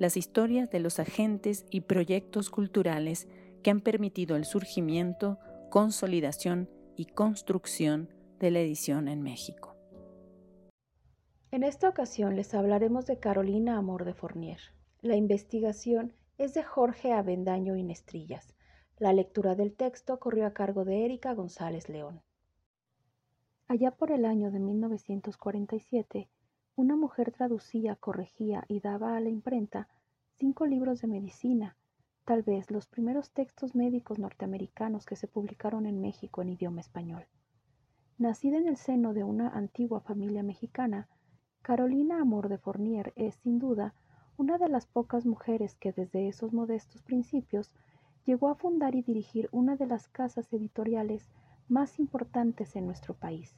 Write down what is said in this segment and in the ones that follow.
las historias de los agentes y proyectos culturales que han permitido el surgimiento, consolidación y construcción de la edición en México. En esta ocasión les hablaremos de Carolina Amor de Fournier. La investigación es de Jorge Avendaño Inestrillas. La lectura del texto corrió a cargo de Erika González León. Allá por el año de 1947, una mujer traducía, corregía y daba a la imprenta cinco libros de medicina, tal vez los primeros textos médicos norteamericanos que se publicaron en México en idioma español. Nacida en el seno de una antigua familia mexicana, Carolina Amor de Fournier es, sin duda, una de las pocas mujeres que desde esos modestos principios llegó a fundar y dirigir una de las casas editoriales más importantes en nuestro país,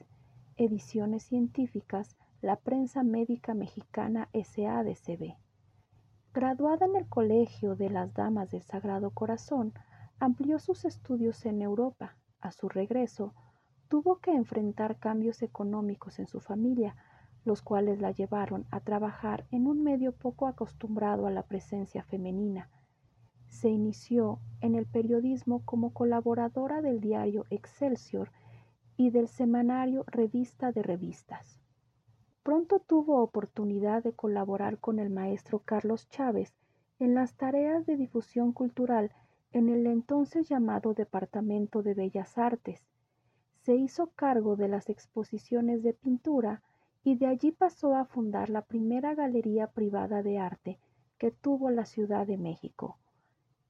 Ediciones Científicas la prensa médica mexicana SADCB. Graduada en el Colegio de las Damas del Sagrado Corazón, amplió sus estudios en Europa. A su regreso, tuvo que enfrentar cambios económicos en su familia, los cuales la llevaron a trabajar en un medio poco acostumbrado a la presencia femenina. Se inició en el periodismo como colaboradora del diario Excelsior y del semanario Revista de Revistas. Pronto tuvo oportunidad de colaborar con el maestro Carlos Chávez en las tareas de difusión cultural en el entonces llamado Departamento de Bellas Artes. Se hizo cargo de las exposiciones de pintura y de allí pasó a fundar la primera galería privada de arte que tuvo la Ciudad de México.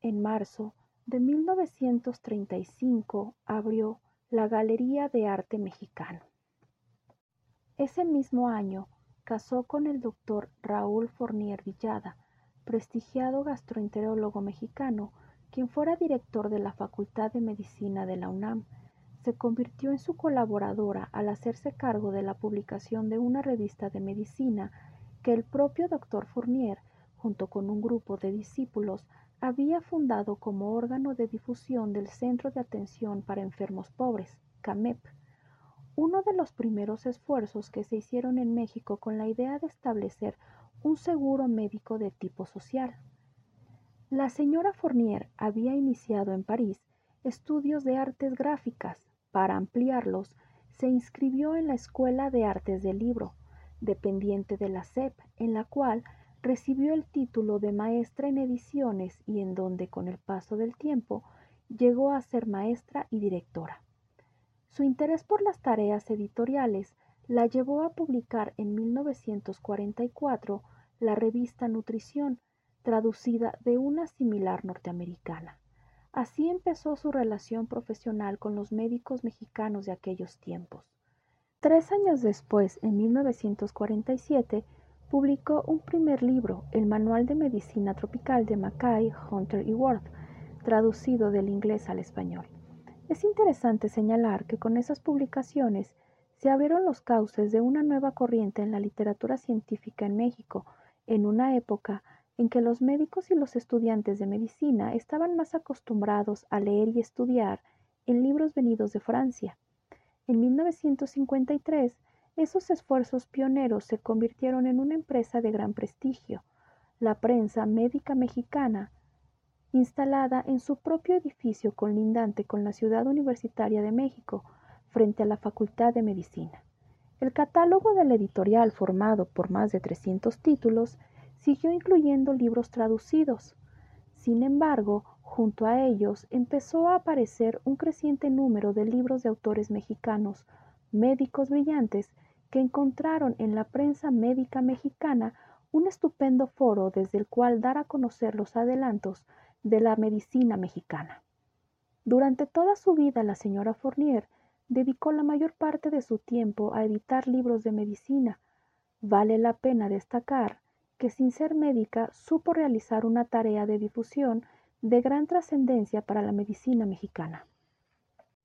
En marzo de 1935 abrió la Galería de Arte Mexicano. Ese mismo año casó con el doctor Raúl Fournier Villada, prestigiado gastroenterólogo mexicano, quien fuera director de la Facultad de Medicina de la UNAM. Se convirtió en su colaboradora al hacerse cargo de la publicación de una revista de medicina que el propio doctor Fournier, junto con un grupo de discípulos, había fundado como órgano de difusión del Centro de Atención para Enfermos Pobres, CAMEP uno de los primeros esfuerzos que se hicieron en México con la idea de establecer un seguro médico de tipo social. La señora Fournier había iniciado en París estudios de artes gráficas. Para ampliarlos, se inscribió en la Escuela de Artes del Libro, dependiente de la SEP, en la cual recibió el título de maestra en ediciones y en donde con el paso del tiempo llegó a ser maestra y directora. Su interés por las tareas editoriales la llevó a publicar en 1944 la revista Nutrición, traducida de una similar norteamericana. Así empezó su relación profesional con los médicos mexicanos de aquellos tiempos. Tres años después, en 1947, publicó un primer libro, el Manual de Medicina Tropical de Mackay, Hunter y Worth, traducido del inglés al español. Es interesante señalar que con esas publicaciones se abrieron los cauces de una nueva corriente en la literatura científica en México, en una época en que los médicos y los estudiantes de medicina estaban más acostumbrados a leer y estudiar en libros venidos de Francia. En 1953, esos esfuerzos pioneros se convirtieron en una empresa de gran prestigio. La prensa médica mexicana instalada en su propio edificio colindante con la Ciudad Universitaria de México, frente a la Facultad de Medicina. El catálogo del editorial, formado por más de 300 títulos, siguió incluyendo libros traducidos. Sin embargo, junto a ellos empezó a aparecer un creciente número de libros de autores mexicanos, médicos brillantes, que encontraron en la prensa médica mexicana un estupendo foro desde el cual dar a conocer los adelantos de la medicina mexicana. Durante toda su vida la señora Fournier dedicó la mayor parte de su tiempo a editar libros de medicina. Vale la pena destacar que sin ser médica supo realizar una tarea de difusión de gran trascendencia para la medicina mexicana.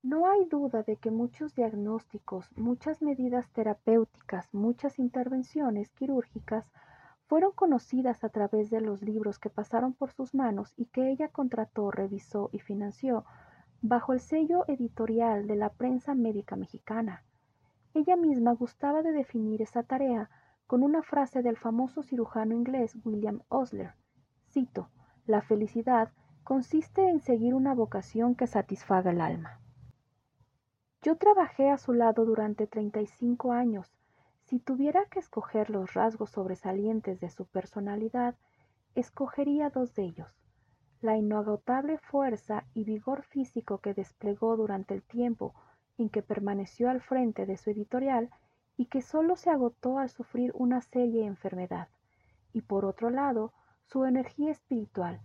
No hay duda de que muchos diagnósticos, muchas medidas terapéuticas, muchas intervenciones quirúrgicas fueron conocidas a través de los libros que pasaron por sus manos y que ella contrató, revisó y financió bajo el sello editorial de la prensa médica mexicana. Ella misma gustaba de definir esa tarea con una frase del famoso cirujano inglés William Osler. Cito, la felicidad consiste en seguir una vocación que satisfaga el alma. Yo trabajé a su lado durante 35 años si tuviera que escoger los rasgos sobresalientes de su personalidad, escogería dos de ellos. La inagotable fuerza y vigor físico que desplegó durante el tiempo en que permaneció al frente de su editorial y que solo se agotó al sufrir una seria enfermedad. Y por otro lado, su energía espiritual,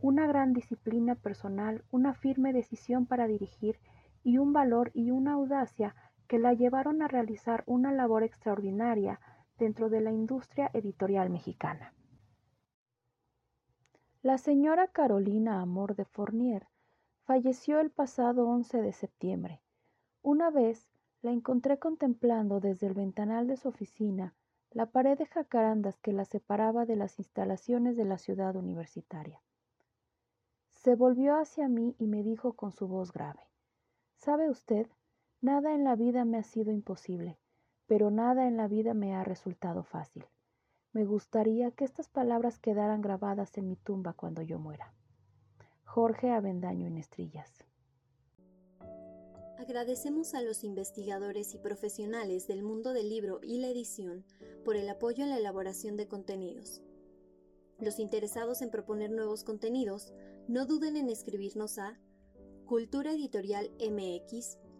una gran disciplina personal, una firme decisión para dirigir y un valor y una audacia que la llevaron a realizar una labor extraordinaria dentro de la industria editorial mexicana. La señora Carolina Amor de Fournier falleció el pasado 11 de septiembre. Una vez la encontré contemplando desde el ventanal de su oficina la pared de jacarandas que la separaba de las instalaciones de la ciudad universitaria. Se volvió hacia mí y me dijo con su voz grave, ¿Sabe usted? Nada en la vida me ha sido imposible, pero nada en la vida me ha resultado fácil. Me gustaría que estas palabras quedaran grabadas en mi tumba cuando yo muera. Jorge Avendaño en Estrillas. Agradecemos a los investigadores y profesionales del mundo del libro y la edición por el apoyo en la elaboración de contenidos. Los interesados en proponer nuevos contenidos, no duden en escribirnos a Cultura Editorial MX